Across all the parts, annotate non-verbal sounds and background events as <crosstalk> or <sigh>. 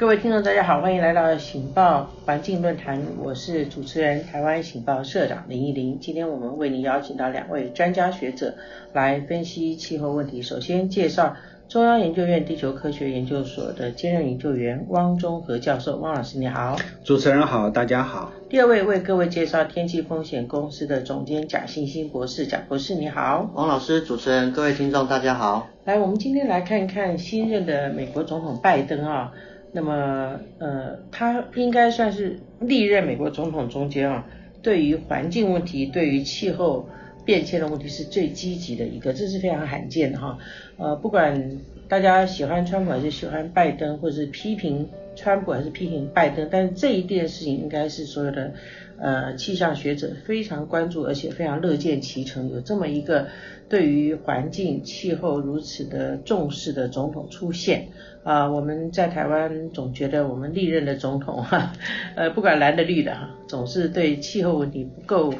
各位听众，大家好，欢迎来到《醒报环境论坛》，我是主持人台湾醒报社长林依林。今天我们为您邀请到两位专家学者来分析气候问题。首先介绍中央研究院地球科学研究所的兼任研究员汪中和教授，汪老师你好。主持人好，大家好。第二位为各位介绍天气风险公司的总监贾欣欣博士，贾博士你好。汪老师，主持人，各位听众大家好。来，我们今天来看一看新任的美国总统拜登啊。那么，呃，他应该算是历任美国总统中间啊，对于环境问题、对于气候变迁的问题是最积极的一个，这是非常罕见的哈。呃，不管大家喜欢川普还是喜欢拜登，或者是批评川普还是批评拜登，但是这一件事情应该是所有的呃气象学者非常关注，而且非常乐见其成，有这么一个对于环境气候如此的重视的总统出现。啊、我们在台湾总觉得我们历任的总统哈，呃，不管蓝的绿的哈，总是对气候问题不够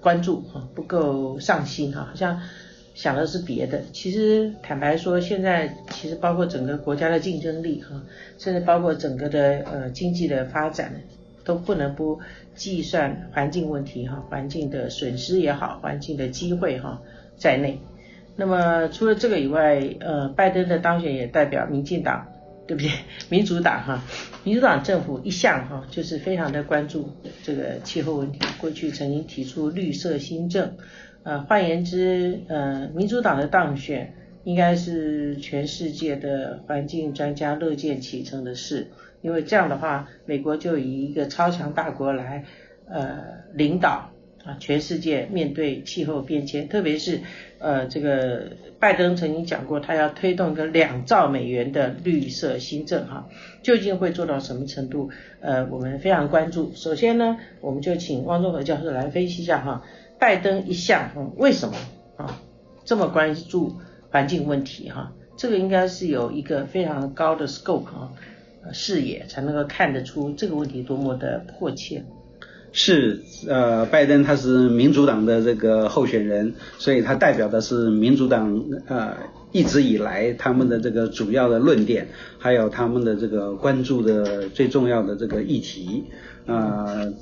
关注哈，不够上心哈，好像想的是别的。其实坦白说，现在其实包括整个国家的竞争力哈，甚至包括整个的呃经济的发展，都不能不计算环境问题哈，环境的损失也好，环境的机会哈在内。那么除了这个以外，呃，拜登的当选也代表民进党，对不对？民主党哈，民主党政府一向哈就是非常的关注这个气候问题，过去曾经提出绿色新政，呃，换言之，呃，民主党的当选应该是全世界的环境专家乐见其成的事，因为这样的话，美国就以一个超强大国来呃领导。啊，全世界面对气候变迁，特别是呃，这个拜登曾经讲过，他要推动一个两兆美元的绿色新政哈，究竟会做到什么程度？呃，我们非常关注。首先呢，我们就请汪中和教授来分析一下哈，拜登一向为什么啊这么关注环境问题哈？这个应该是有一个非常高的 scope 啊视野，才能够看得出这个问题多么的迫切。是，呃，拜登他是民主党的这个候选人，所以他代表的是民主党，呃，一直以来他们的这个主要的论点，还有他们的这个关注的最重要的这个议题。呃，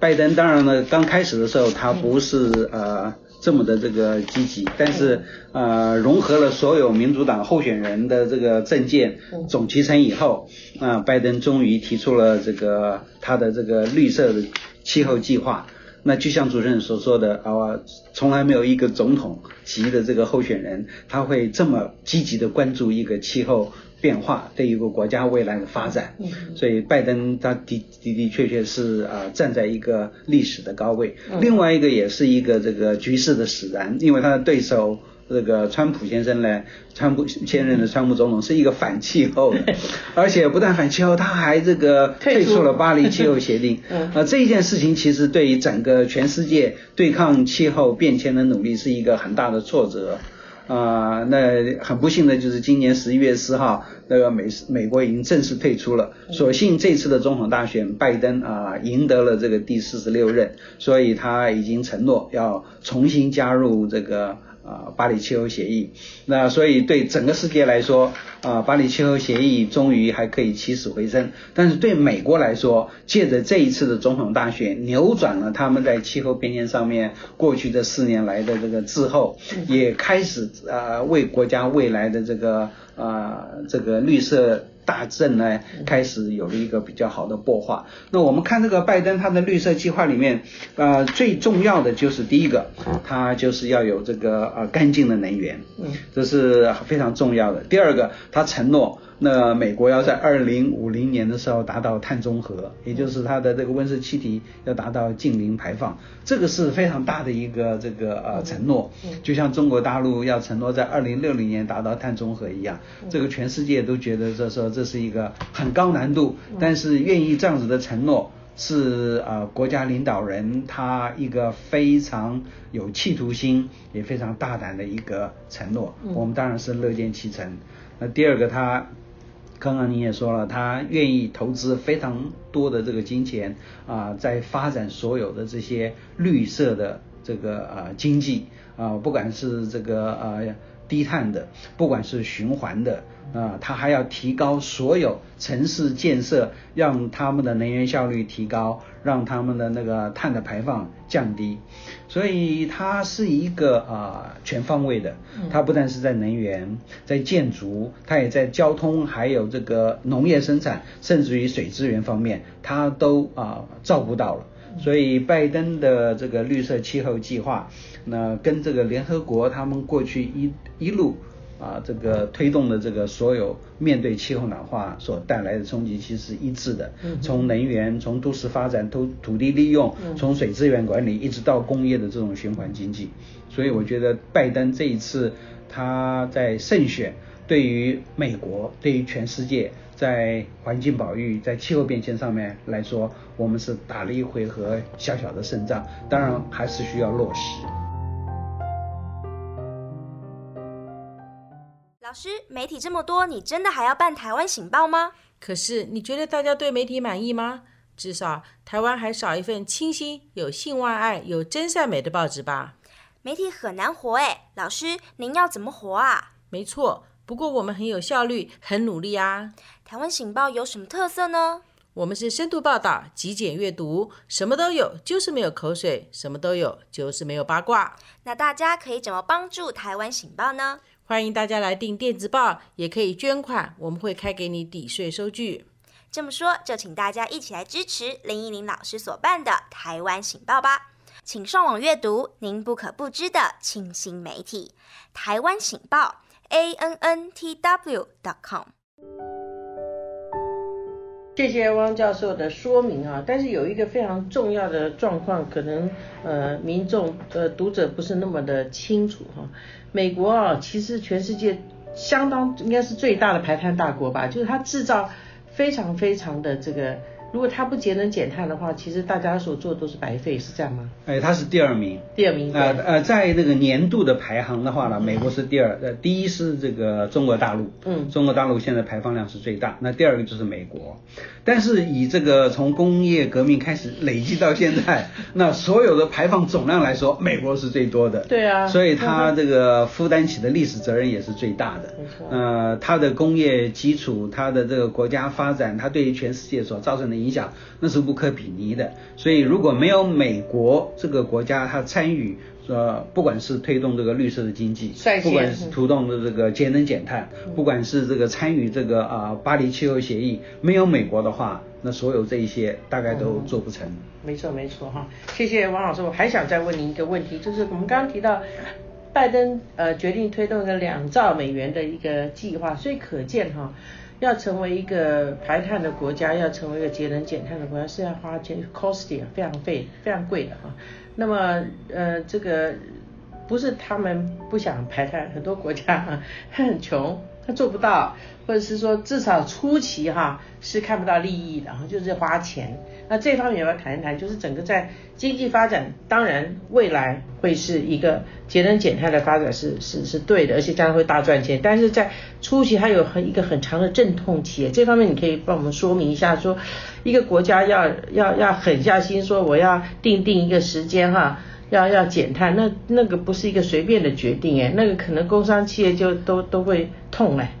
拜登当然呢，刚开始的时候他不是呃这么的这个积极，但是呃融合了所有民主党候选人的这个政见总集成以后，啊、呃，拜登终于提出了这个他的这个绿色的。气候计划，那就像主持人所说的啊，从来没有一个总统级的这个候选人，他会这么积极的关注一个气候变化对一个国家未来的发展。所以拜登他的的的确确是啊站在一个历史的高位。另外一个也是一个这个局势的使然，因为他的对手。这个川普先生呢，川普现任的川普总统是一个反气候的，<laughs> 而且不但反气候，他还这个退出了巴黎气候协定。啊，这一件事情其实对于整个全世界对抗气候变迁的努力是一个很大的挫折。啊，那很不幸的就是今年十一月四号，那个美美国已经正式退出了。所幸这次的总统大选，拜登啊赢得了这个第四十六任，所以他已经承诺要重新加入这个。啊，巴黎气候协议，那所以对整个世界来说，啊，巴黎气候协议终于还可以起死回生。但是对美国来说，借着这一次的总统大选，扭转了他们在气候变迁上面过去这四年来的这个滞后，也开始啊为国家未来的这个啊这个绿色。大政呢开始有了一个比较好的擘画。那我们看这个拜登他的绿色计划里面，呃，最重要的就是第一个，他就是要有这个呃干净的能源，嗯，这是非常重要的。第二个，他承诺。那美国要在二零五零年的时候达到碳中和，也就是它的这个温室气体要达到净零排放，这个是非常大的一个这个呃承诺，就像中国大陆要承诺在二零六零年达到碳中和一样，这个全世界都觉得这时候这是一个很高难度，但是愿意这样子的承诺是呃国家领导人他一个非常有企图心也非常大胆的一个承诺，我们当然是乐见其成。那第二个他。刚刚你也说了，他愿意投资非常多的这个金钱啊，在发展所有的这些绿色的这个呃经济啊，不管是这个呃低碳的，不管是循环的。啊，它还要提高所有城市建设，让他们的能源效率提高，让他们的那个碳的排放降低，所以它是一个啊全方位的，它不但是在能源，在建筑，它也在交通，还有这个农业生产，甚至于水资源方面，它都啊照顾到了。所以拜登的这个绿色气候计划，那跟这个联合国他们过去一一路。啊，这个推动的这个所有面对气候暖化所带来的冲击，其实是一致的。从能源、从都市发展、土土地利用、从水资源管理，一直到工业的这种循环经济。所以我觉得拜登这一次他在胜选，对于美国、对于全世界，在环境保育、在气候变迁上面来说，我们是打了一回合小小的胜仗。当然还是需要落实。老师，媒体这么多，你真的还要办台湾醒报吗？可是你觉得大家对媒体满意吗？至少台湾还少一份清新、有性万爱、有真善美的报纸吧？媒体很难活哎，老师您要怎么活啊？没错，不过我们很有效率，很努力啊。台湾醒报有什么特色呢？我们是深度报道、极简阅读，什么都有，就是没有口水；什么都有，就是没有八卦。那大家可以怎么帮助台湾醒报呢？欢迎大家来订电子报，也可以捐款，我们会开给你抵税收据。这么说，就请大家一起来支持林怡伶老师所办的台湾醒报吧。请上网阅读您不可不知的清新媒体——台湾醒报，a n n t w dot com。谢谢汪教授的说明啊，但是有一个非常重要的状况，可能呃民众呃读者不是那么的清楚哈。美国啊，其实全世界相当应该是最大的排碳大国吧，就是它制造非常非常的这个。如果它不节能减碳的话，其实大家所做的都是白费，是这样吗？哎，它是第二名。第二名。呃呃，在那个年度的排行的话呢，美国是第二，呃，第一是这个中国大陆。嗯。中国大陆现在排放量是最大，那第二个就是美国。但是以这个从工业革命开始累积到现在，<laughs> 那所有的排放总量来说，美国是最多的。对啊。所以它这个负担起的历史责任也是最大的。没错。呃，它的工业基础，它的这个国家发展，它对于全世界所造成的。影响那是无可比拟的，所以如果没有美国这个国家，它参与呃，不管是推动这个绿色的经济，不管是推动的这个节能减碳，不管是这个参与这个啊、呃、巴黎气候协议，没有美国的话，那所有这一些大概都做不成。嗯、没错没错哈，谢谢王老师，我还想再问您一个问题，就是我们刚刚提到拜登呃决定推动一个两兆美元的一个计划，所以可见哈。要成为一个排碳的国家，要成为一个节能减碳的国家，是要花钱，costly，非常费，非常贵的啊。那么，呃，这个不是他们不想排碳，很多国家 <laughs> 很穷，他做不到，或者是说至少初期哈是看不到利益的，然后就是花钱。那这方面我要谈一谈，就是整个在经济发展，当然未来会是一个节能减碳的发展是是是对的，而且将来会大赚钱。但是在初期它有很一个很长的阵痛期，这方面你可以帮我们说明一下，说一个国家要要要狠下心说我要定定一个时间哈，要要减碳，那那个不是一个随便的决定哎，那个可能工商企业就都都会痛哎。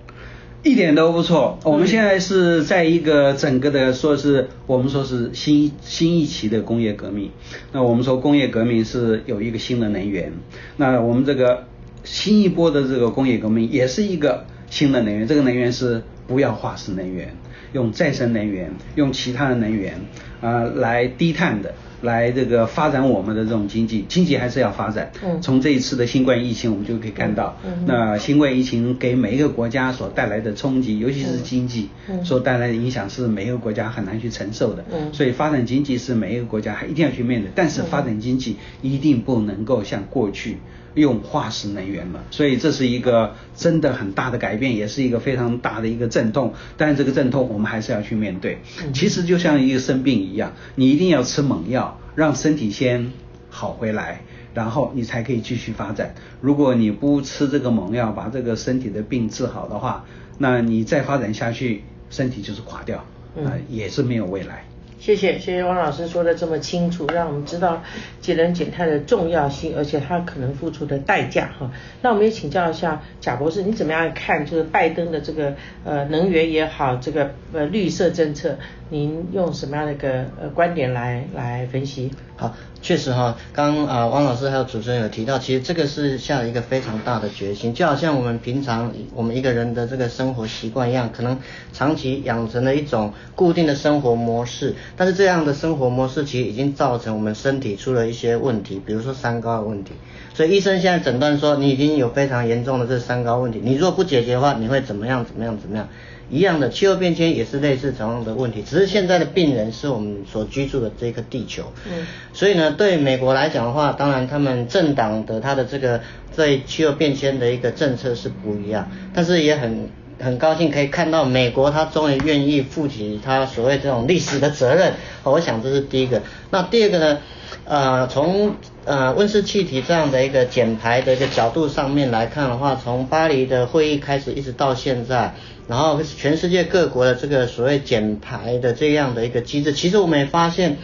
一点都不错，我们现在是在一个整个的说是我们说是新新一期的工业革命。那我们说工业革命是有一个新的能源，那我们这个新一波的这个工业革命也是一个新的能源，这个能源是不要化石能源，用再生能源，用其他的能源啊、呃、来低碳的。来这个发展我们的这种经济，经济还是要发展。嗯。从这一次的新冠疫情，我们就可以看到，嗯，那新冠疫情给每一个国家所带来的冲击，尤其是经济，所带来的影响是每一个国家很难去承受的。嗯。所以发展经济是每一个国家还一定要去面对，但是发展经济一定不能够像过去。用化石能源了，所以这是一个真的很大的改变，也是一个非常大的一个阵痛。但是这个阵痛我们还是要去面对。其实就像一个生病一样，你一定要吃猛药，让身体先好回来，然后你才可以继续发展。如果你不吃这个猛药，把这个身体的病治好的话，那你再发展下去，身体就是垮掉，啊、呃，也是没有未来。谢谢谢谢汪老师说的这么清楚，让我们知道节能减碳的重要性，而且它可能付出的代价哈。那我们也请教一下贾博士，你怎么样看就是拜登的这个呃能源也好，这个呃绿色政策，您用什么样的一个呃观点来来分析？好，确实哈，刚啊汪老师还有主持人有提到，其实这个是下了一个非常大的决心，就好像我们平常我们一个人的这个生活习惯一样，可能长期养成了一种固定的生活模式。但是这样的生活模式其实已经造成我们身体出了一些问题，比如说三高的问题。所以医生现在诊断说你已经有非常严重的这三高问题，你如果不解决的话，你会怎么样？怎么样？怎么样？一样的，气候变迁也是类似同样的问题，只是现在的病人是我们所居住的这个地球。嗯。所以呢，对美国来讲的话，当然他们政党的他的这个在气候变迁的一个政策是不一样，但是也很。很高兴可以看到美国，他终于愿意负起他所谓这种历史的责任。我想这是第一个。那第二个呢？呃，从呃温室气体这样的一个减排的一个角度上面来看的话，从巴黎的会议开始一直到现在，然后全世界各国的这个所谓减排的这样的一个机制，其实我们也发现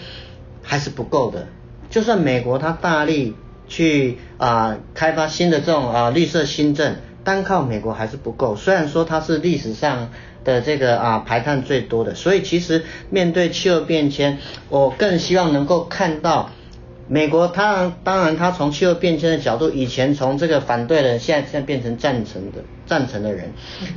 还是不够的。就算美国它大力去啊、开发新的这种啊、绿色新政。单靠美国还是不够，虽然说它是历史上的这个啊排碳最多的，所以其实面对气候变迁，我更希望能够看到美国它当然它从气候变迁的角度，以前从这个反对的，现在现在变成赞成的赞成的人，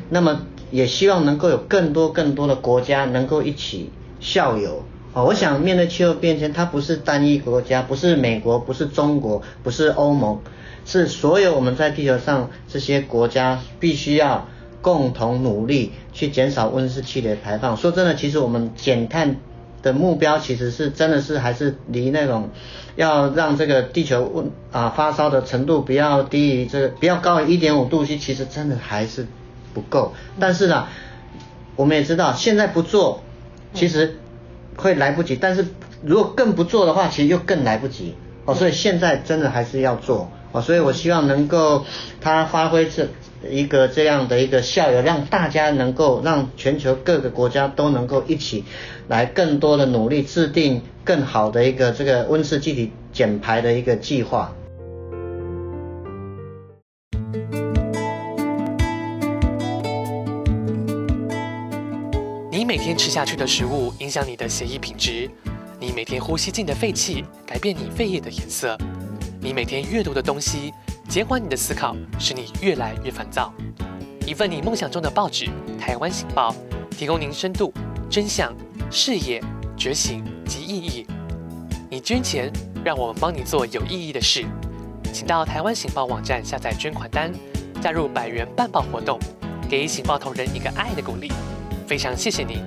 那么也希望能够有更多更多的国家能够一起效尤啊，我想面对气候变迁，它不是单一国家，不是美国，不是中国，不是欧盟。是所有我们在地球上这些国家必须要共同努力去减少温室气体排放。说真的，其实我们减碳的目标其实是真的是还是离那种要让这个地球温啊发烧的程度不要低于这个不要高于一点五度其实真的还是不够。但是呢，我们也知道现在不做，其实会来不及。但是如果更不做的话，其实又更来不及。哦，所以现在真的还是要做哦。所以我希望能够它发挥这一个这样的一个效应，让大家能够让全球各个国家都能够一起来更多的努力，制定更好的一个这个温室气体减排的一个计划。吃下去的食物影响你的血液品质，你每天呼吸进的废气改变你肺叶的颜色。你每天阅读的东西，减缓你的思考，使你越来越烦躁。一份你梦想中的报纸《台湾醒报》，提供您深度、真相、视野、觉醒及意义。你捐钱，让我们帮你做有意义的事。请到台湾醒报网站下载捐款单，加入百元办报活动，给醒报同仁一个爱的鼓励。非常谢谢您。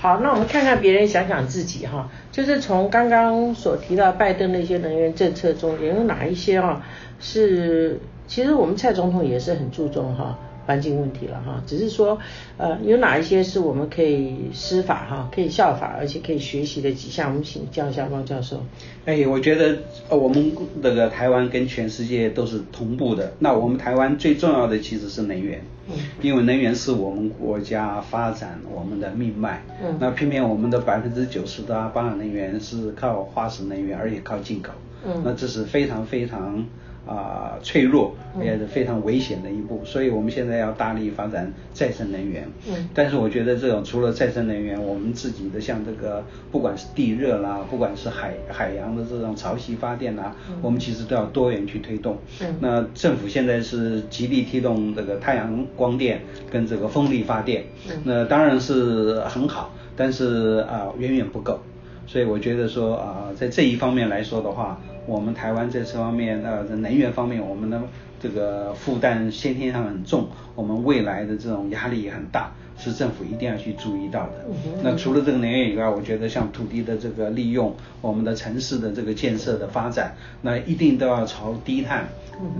好，那我们看看别人，想想自己哈，就是从刚刚所提到拜登那些能源政策中，有哪一些啊是，其实我们蔡总统也是很注重哈。环境问题了哈，只是说，呃，有哪一些是我们可以施法哈，可以效法，而且可以学习的几项，我们请教一下汪教授。哎，我觉得我们这个台湾跟全世界都是同步的。那我们台湾最重要的其实是能源，嗯，因为能源是我们国家发展我们的命脉。嗯，那偏偏我们的百分之九十的八的能源是靠化石能源，而且靠进口。嗯，那这是非常非常。啊、呃，脆弱也是非常危险的一步，嗯，所以我们现在要大力发展再生能源。嗯，但是我觉得这种除了再生能源，我们自己的像这个，不管是地热啦，不管是海海洋的这种潮汐发电啦，嗯，我们其实都要多元去推动。嗯，那政府现在是极力推动这个太阳光电跟这个风力发电。嗯，那当然是很好，但是啊，呃，远远不够。所以我觉得说啊，呃，在这一方面来说的话。我们台湾在这方面，呃，能源方面，我们的这个负担先天上很重，我们未来的这种压力也很大，是政府一定要去注意到的。那除了这个能源以外，我觉得像土地的这个利用，我们的城市的这个建设的发展，那一定都要朝低碳。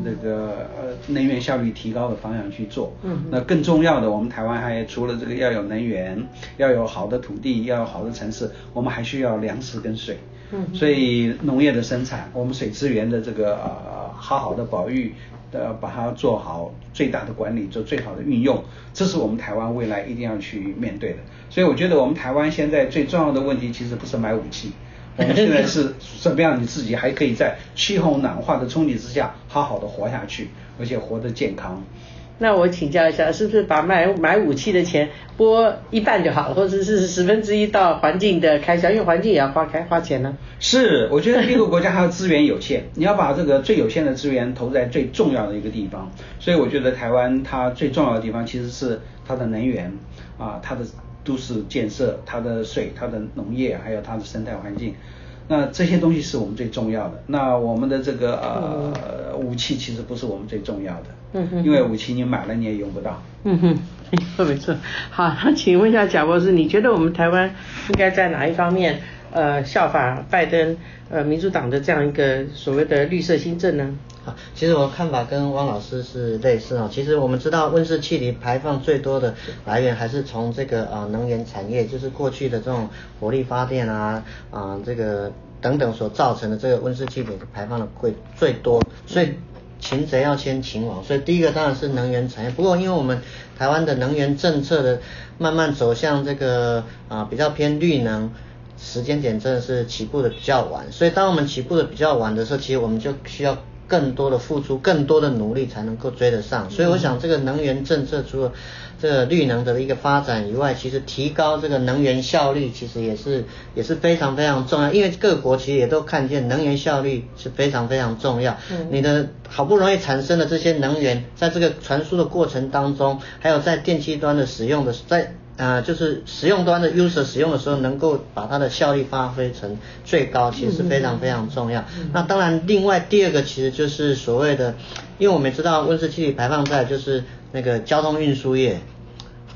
这个呃能源效率提高的方向去做，嗯，那更重要的，我们台湾还除了这个要有能源，要有好的土地，要有好的城市，我们还需要粮食跟水，嗯，所以农业的生产，我们水资源的这个呃好好的保育的，把它做好最大的管理，做最好的运用，这是我们台湾未来一定要去面对的。所以我觉得我们台湾现在最重要的问题，其实不是买武器。<laughs> 我们现在是 <laughs> 怎么样？你自己还可以在气候暖化的冲击之下好好的活下去，而且活得健康。那我请教一下，是不是把买买武器的钱拨一半就好了，或者是十分之一到环境的开销？因为环境也要花开花钱呢。是，我觉得一个国家它的资源有限，你要把这个最有限的资源投在最重要的一个地方。所以我觉得台湾它最重要的地方其实是它的能源啊，它的。都市建设，它的水、它的农业，还有它的生态环境，那这些东西是我们最重要的。那我们的这个呃武器其实不是我们最重要的，嗯哼，因为武器你买了你也用不到。嗯哼，<laughs> 没错没错。好，那请问一下贾博士，你觉得我们台湾应该在哪一方面呃效法拜登呃民主党的这样一个所谓的绿色新政呢？啊其实我的看法跟汪老师是类似啊。其实我们知道温室气体排放最多的来源还是从这个啊能源产业，就是过去的这种火力发电啊啊这个等等所造成的这个温室气体排放的会最多。所以擒贼要先擒王，所以第一个当然是能源产业。不过因为我们台湾的能源政策的慢慢走向这个啊比较偏绿能，时间点真的是起步的比较晚。所以当我们起步的比较晚的时候，其实我们就需要。更多的付出，更多的努力才能够追得上。所以我想，这个能源政策除了这个绿能的一个发展以外，其实提高这个能源效率，其实也是也是非常非常重要。因为各国其实也都看见能源效率是非常非常重要。嗯你的好不容易产生的这些能源，在这个传输的过程当中，还有在电器端的使用的在。啊、呃，就是使用端的 user 使用的时候，能够把它的效率发挥成最高，其实是非常非常重要。嗯、那当然，另外第二个其实就是所谓的，因为我们知道温室气体排放在就是那个交通运输业，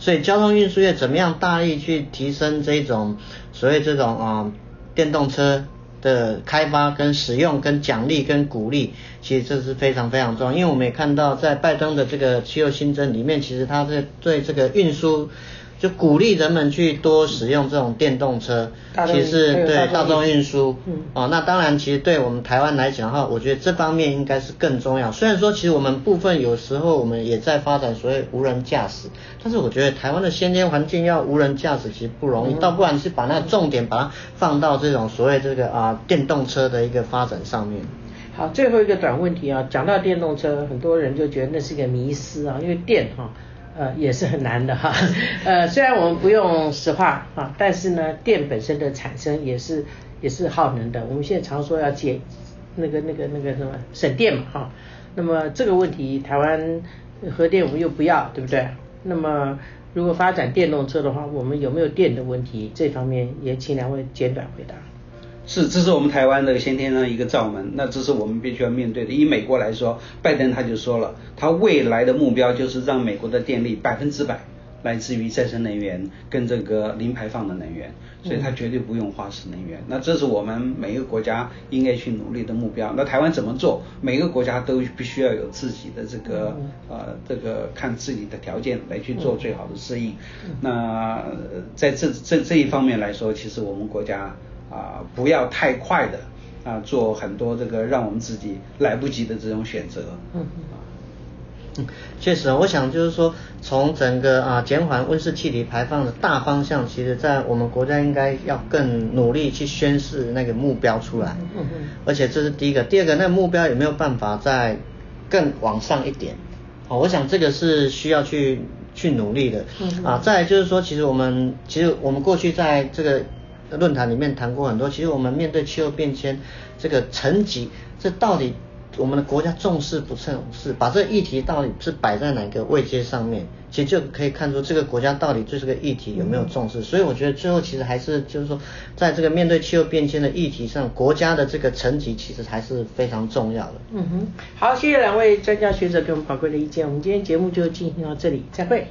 所以交通运输业怎么样大力去提升这种所谓这种啊、呃、电动车的开发跟使用跟奖励跟鼓励，其实这是非常非常重要。因为我们也看到在拜登的这个气候新政里面，其实他是对这个运输。就鼓励人们去多使用这种电动车，其实对大众运输，嗯，哦，那当然，其实对我们台湾来讲的话，我觉得这方面应该是更重要。虽然说，其实我们部分有时候我们也在发展所谓无人驾驶，但是我觉得台湾的先天环境要无人驾驶其实不容易，倒不然是把那个重点把它放到这种所谓这个啊电动车的一个发展上面。好，最后一个短问题啊，讲到电动车，很多人就觉得那是一个迷思啊，因为电哈。呃，也是很难的哈。<laughs> 呃，虽然我们不用石化啊，但是呢，电本身的产生也是也是耗能的。我们现在常说要节那个那个那个什么省电嘛哈。那么这个问题，台湾核电我们又不要，对不对？那么如果发展电动车的话，我们有没有电的问题？这方面也请两位简短回答。是，这是我们台湾的先天的一个罩门，那这是我们必须要面对的。以美国来说，拜登他就说了，他未来的目标就是让美国的电力百分之百来自于再生能源跟这个零排放的能源，所以他绝对不用化石能源。那这是我们每一个国家应该去努力的目标。那台湾怎么做？每个国家都必须要有自己的这个呃这个看自己的条件来去做最好的适应。那在这这这一方面来说，其实我们国家。啊，不要太快的啊，做很多这个让我们自己来不及的这种选择。嗯嗯，确实，我想就是说，从整个啊减缓温室气体排放的大方向，其实在我们国家应该要更努力去宣示那个目标出来。嗯嗯。而且这是第一个，第二个，那个目标有没有办法再更往上一点？哦，我想这个是需要去去努力的。嗯。啊，再来就是说，其实我们其实我们过去在这个。论坛里面谈过很多，其实我们面对气候变迁这个层级，这到底我们的国家重视不重视？把这个议题到底是摆在哪个位阶上面，其实就可以看出这个国家到底对这个议题有没有重视。所以我觉得最后其实还是就是说，在这个面对气候变迁的议题上，国家的这个层级其实还是非常重要的。嗯哼，好，谢谢两位专家学者给我们宝贵的意见，我们今天节目就进行到这里，再会。